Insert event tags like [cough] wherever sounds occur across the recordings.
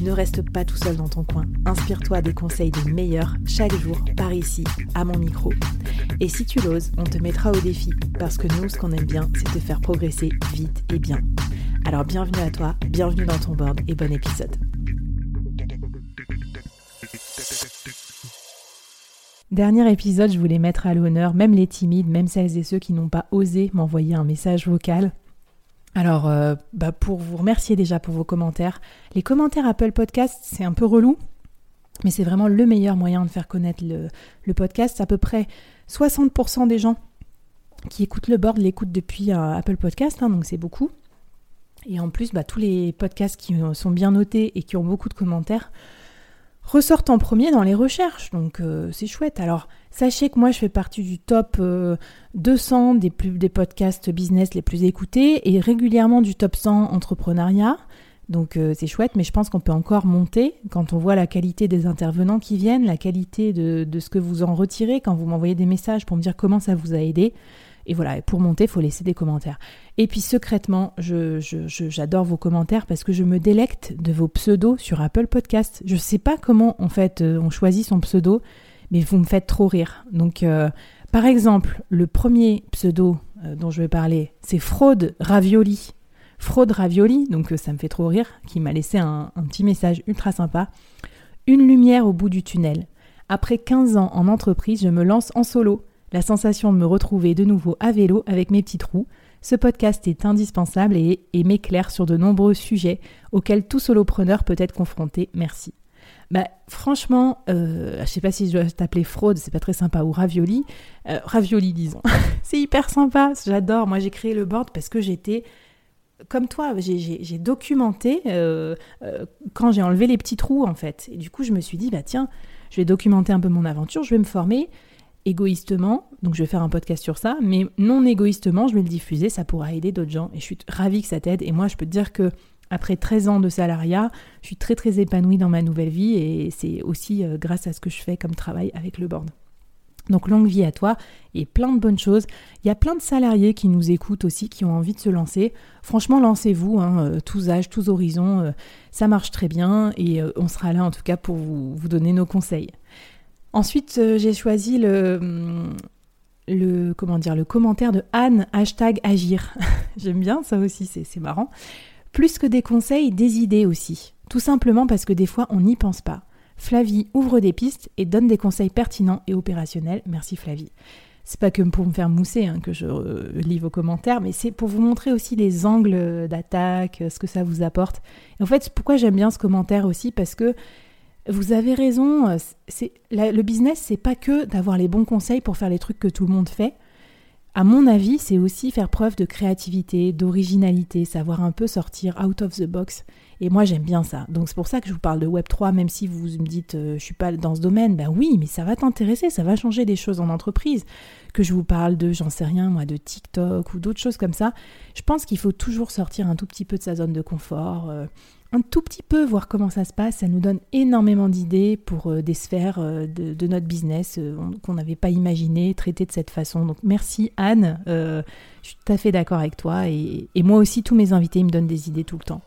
Ne reste pas tout seul dans ton coin. Inspire-toi des conseils des meilleurs chaque jour par ici, à mon micro. Et si tu l'oses, on te mettra au défi parce que nous, ce qu'on aime bien, c'est te faire progresser vite et bien. Alors bienvenue à toi, bienvenue dans ton board et bon épisode. Dernier épisode, je voulais mettre à l'honneur même les timides, même celles et ceux qui n'ont pas osé m'envoyer un message vocal alors, euh, bah pour vous remercier déjà pour vos commentaires. Les commentaires Apple Podcast, c'est un peu relou, mais c'est vraiment le meilleur moyen de faire connaître le, podcast. À peu près 60% des gens qui écoutent le board l'écoutent depuis euh, Apple Podcast, hein, donc c'est beaucoup. Et en plus, bah, tous les podcasts qui sont bien notés et qui ont beaucoup de commentaires ressortent en premier dans les recherches, donc euh, c'est chouette. Alors, Sachez que moi, je fais partie du top 200 euh, des, plus, des podcasts business les plus écoutés et régulièrement du top 100 entrepreneuriat. Donc euh, c'est chouette, mais je pense qu'on peut encore monter quand on voit la qualité des intervenants qui viennent, la qualité de, ce que vous en retirez quand vous m'envoyez des messages pour me dire comment ça vous a aidé. Et voilà, pour monter, il faut laisser des commentaires. Et puis secrètement, j'adore vos commentaires parce que je me délecte de vos pseudos sur Apple Podcast. Je ne sais pas comment en fait euh, on choisit son pseudo mais vous me faites trop rire. Donc, euh, par exemple, le premier pseudo euh, dont je vais parler, c'est Fraude Ravioli. Fraude Ravioli, donc ça me fait trop rire, qui m'a laissé un, un, petit message ultra sympa. Une lumière au bout du tunnel. Après 15 ans en entreprise, je me lance en solo. La sensation de me retrouver de nouveau à vélo avec mes petits trous. Ce podcast est indispensable et, m'éclaire sur de nombreux sujets auxquels tout solopreneur peut être confronté. Merci. Bah, franchement, euh, je sais pas si je dois t'appeler fraude, c'est pas très sympa, ou ravioli. Euh, ravioli, disons. [laughs] c'est hyper sympa, j'adore. Moi, j'ai créé le board parce que j'étais comme toi, j'ai documenté euh, euh, quand j'ai enlevé les petits trous, en fait. Et du coup, je me suis dit, bah tiens, je vais documenter un peu mon aventure, je vais me former égoïstement, donc je vais faire un podcast sur ça, mais non égoïstement, je vais le diffuser, ça pourra aider d'autres gens. Et je suis ravie que ça t'aide. Et moi, je peux te dire que après 13 ans de salariat, je suis très très épanouie dans ma nouvelle vie et c'est aussi euh, grâce à ce que je fais comme travail avec le board. Donc longue vie à toi et plein de bonnes choses. Il y a plein de salariés qui nous écoutent aussi, qui ont envie de se lancer. Franchement, lancez-vous, hein, euh, tous âges, tous horizons, euh, ça marche très bien et on sera là en tout cas pour vous, vous donner nos conseils. Ensuite, j'ai choisi le, hum, le, commentaire de Anne, hashtag agir. [laughs] J'aime bien ça aussi, c'est marrant. Plus que des conseils, des idées aussi. Tout simplement parce que des fois, on n'y pense pas. Flavie ouvre des pistes et donne des conseils pertinents et opérationnels. Merci Flavie. C'est pas que pour me faire mousser hein, que je euh, lis vos commentaires, mais c'est pour vous montrer aussi les angles d'attaque, ce que ça vous apporte. En fait, pourquoi j'aime bien ce commentaire aussi Parce que vous avez raison, euh, le business, c'est pas que d'avoir les bons conseils pour faire les trucs que tout le monde fait à mon avis, c'est aussi faire preuve de créativité, d'originalité, savoir un peu sortir out of the box. Et moi, j'aime bien ça. Donc c'est pour ça que je vous parle de Web3, même si vous me dites euh, je suis pas dans ce domaine. Ben oui, mais ça va t'intéresser, ça va changer des choses en entreprise. Que je vous parle de, j'en sais rien, moi, de TikTok ou d'autres choses comme ça. Je pense qu'il faut toujours sortir un tout petit peu de sa zone de confort. Euh, un tout petit peu, voir comment ça se passe. Ça nous donne énormément d'idées pour euh, des sphères euh, de, notre business euh, qu'on n'avait pas imaginé traiter de cette façon. Donc merci Anne, je suis tout à fait d'accord avec toi. Et, moi aussi, tous mes invités me donnent des idées tout le temps.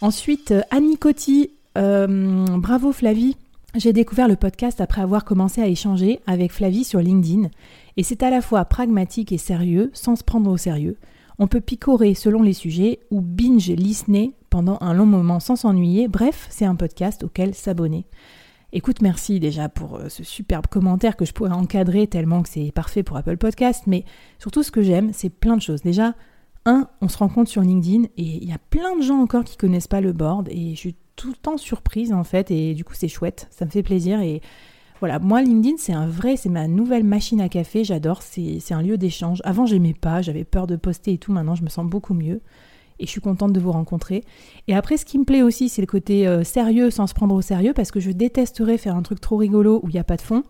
Ensuite, Annie Coty, bravo Flavie. J'ai découvert le podcast après avoir commencé à échanger avec Flavie sur LinkedIn. Et c'est à la fois pragmatique et sérieux, sans se prendre au sérieux. On peut picorer selon les sujets ou binge listener pendant un long moment sans s'ennuyer. Bref, c'est un podcast auquel s'abonner. Écoute, merci déjà pour euh, ce superbe commentaire que je pourrais encadrer tellement que c'est parfait pour Apple Podcast. Mais surtout, ce que j'aime, c'est plein de choses. Déjà, un, on se rend compte sur LinkedIn et il y a plein de gens encore qui connaissent pas le board et je suis tout le temps surprise en fait et du coup c'est chouette, ça me fait plaisir et voilà, moi LinkedIn c'est un vrai, c'est ma nouvelle machine à café, j'adore, c'est un lieu d'échange. Avant j'aimais pas, j'avais peur de poster et tout, maintenant je me sens beaucoup mieux et je suis contente de vous rencontrer. Et après, ce qui me plaît aussi, c'est le côté euh, sérieux sans se prendre au sérieux, parce que je détesterais faire un truc trop rigolo où il n'y a pas de fond.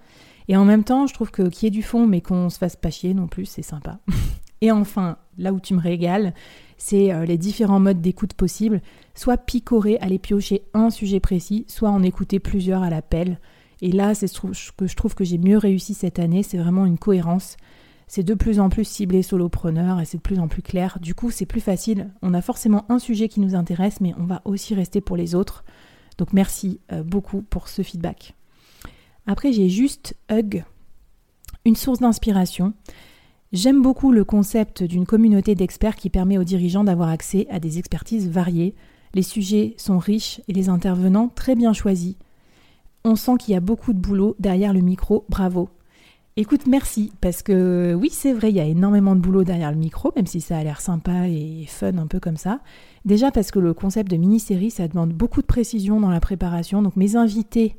Et en même temps, je trouve que qu'il y ait du fond, mais qu'on se fasse pas chier non plus, c'est sympa. [laughs] et enfin, là où tu me régales, c'est euh, les différents modes d'écoute possibles. Soit picorer, aller piocher un sujet précis, soit en écouter plusieurs à l'appel. Et là, c'est ce que je trouve que j'ai mieux réussi cette année, c'est vraiment une cohérence c'est de plus en plus ciblé solopreneur et c'est de plus en plus clair. Du coup, c'est plus facile. On a forcément un sujet qui nous intéresse, mais on va aussi rester pour les autres. Donc merci euh, beaucoup pour ce feedback. Après, j'ai juste Hug, une source d'inspiration. J'aime beaucoup le concept d'une communauté d'experts qui permet aux dirigeants d'avoir accès à des expertises variées. Les sujets sont riches et les intervenants très bien choisis. On sent qu'il y a beaucoup de boulot derrière le micro, bravo. Écoute, merci, parce que oui, c'est vrai, il y a énormément de boulot derrière le micro, même si ça a l'air sympa et fun un peu comme ça. Déjà parce que le concept de mini-série, ça demande beaucoup de précision dans la préparation. Donc mes invités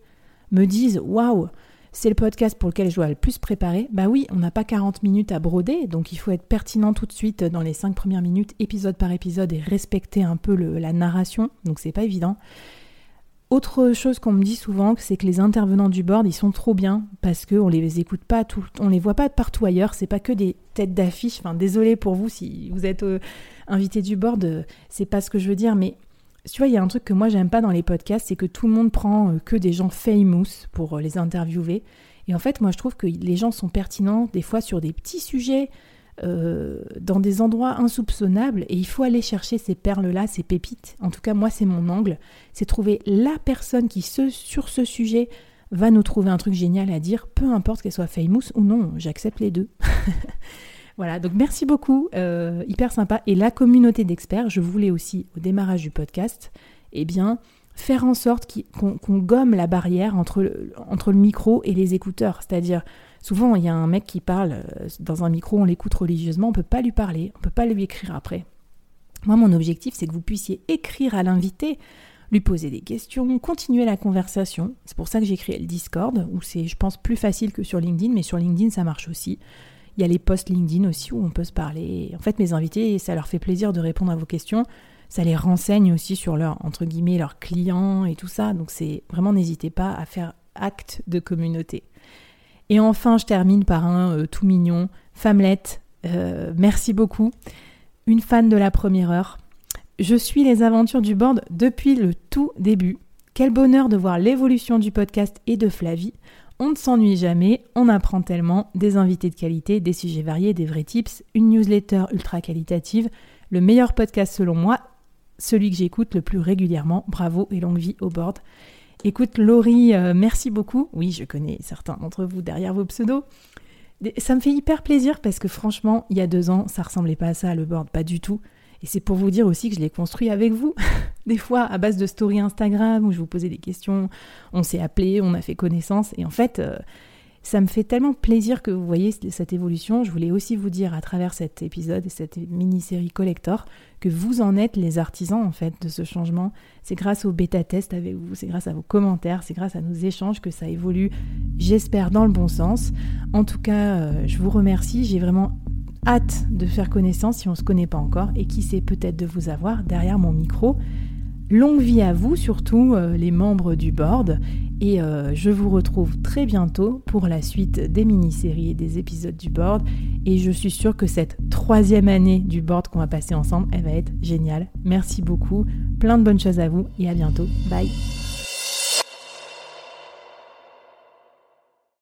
me disent Waouh, c'est le podcast pour lequel je dois le plus préparer. Bah oui, on n'a pas 40 minutes à broder, donc il faut être pertinent tout de suite dans les 5 premières minutes, épisode par épisode, et respecter un peu la narration. Donc c'est pas évident. Autre chose qu'on me dit souvent, c'est que les intervenants du board, ils sont trop bien parce qu'on les écoute pas tout, on les voit pas partout ailleurs. C'est pas que des têtes d'affiche. Enfin, désolé pour vous si vous êtes euh, invité du board, euh, c'est pas ce que je veux dire, mais tu vois, il y a un truc que moi j'aime pas dans les podcasts, c'est que tout le monde prend euh, que des gens famous pour les interviewer. Et en fait, moi je trouve que les gens sont pertinents des fois sur des petits sujets euh, dans des endroits insoupçonnables et il faut aller chercher ces perles-là, ces pépites. En tout cas, moi, c'est mon angle. C'est trouver la personne qui, sur ce sujet, va nous trouver un truc génial à dire, peu importe qu'elle soit famous ou non, j'accepte les deux. [laughs] voilà, donc merci beaucoup, euh, hyper sympa. Et la communauté d'experts, je voulais aussi, au démarrage du podcast, eh bien, faire en sorte qu'on gomme la barrière entre le micro et les écouteurs. C'est-à-dire, Souvent, il y a un mec qui parle euh, dans un micro, on l'écoute religieusement, on ne peut pas lui parler, on ne peut pas lui écrire après. Moi, mon objectif, c'est que vous puissiez écrire à l'invité, lui poser des questions, continuer la conversation. C'est pour ça que j'ai créé le Discord, où c'est, je pense, plus facile que sur LinkedIn, mais sur LinkedIn, ça marche aussi. Il y a les posts LinkedIn aussi où on peut se parler. En fait, mes invités, ça leur fait plaisir de répondre à vos questions. Ça les renseigne aussi sur leur, entre guillemets, leurs clients et tout ça. Donc, c'est vraiment, n'hésitez pas à faire acte de communauté. Et enfin, je termine par un euh, tout mignon. Femmelette, euh, merci beaucoup. Une fan de la première heure. Je suis les aventures du board depuis le tout début. Quel bonheur de voir l'évolution du podcast et de Flavie. On ne s'ennuie jamais, on apprend tellement, des invités de qualité, des sujets variés, des vrais tips, une newsletter ultra qualitative, le meilleur podcast selon moi, celui que j'écoute le plus régulièrement. Bravo et longue vie au board. Écoute, Laurie, euh, merci beaucoup. Oui, je connais certains d'entre vous derrière vos pseudos. Ça me fait hyper plaisir parce que franchement, il y a deux ans, ça ressemblait pas à ça, le board, pas du tout. Et c'est pour vous dire aussi que je l'ai construit avec vous. [laughs] des fois, à base de story Instagram où je vous posais des questions, on s'est appelé, on a fait connaissance. Et en fait, euh, ça me fait tellement plaisir que vous voyez cette évolution. Je voulais aussi vous dire à travers cet épisode et cette mini-série collector que vous en êtes les artisans en fait de ce changement. C'est grâce au bêta test avec vous, c'est grâce à vos commentaires, c'est grâce à nos échanges que ça évolue, j'espère dans le bon sens. En tout cas, euh, je vous remercie, j'ai vraiment hâte de faire connaissance si on ne se connaît pas encore et qui sait peut-être de vous avoir derrière mon micro. Longue vie à vous, surtout euh, les membres du board. Et euh, je vous retrouve très bientôt pour la suite des mini-séries et des épisodes du board. Et je suis sûre que cette troisième année du board qu'on va passer ensemble, elle va être géniale. Merci beaucoup. Plein de bonnes choses à vous et à bientôt. Bye.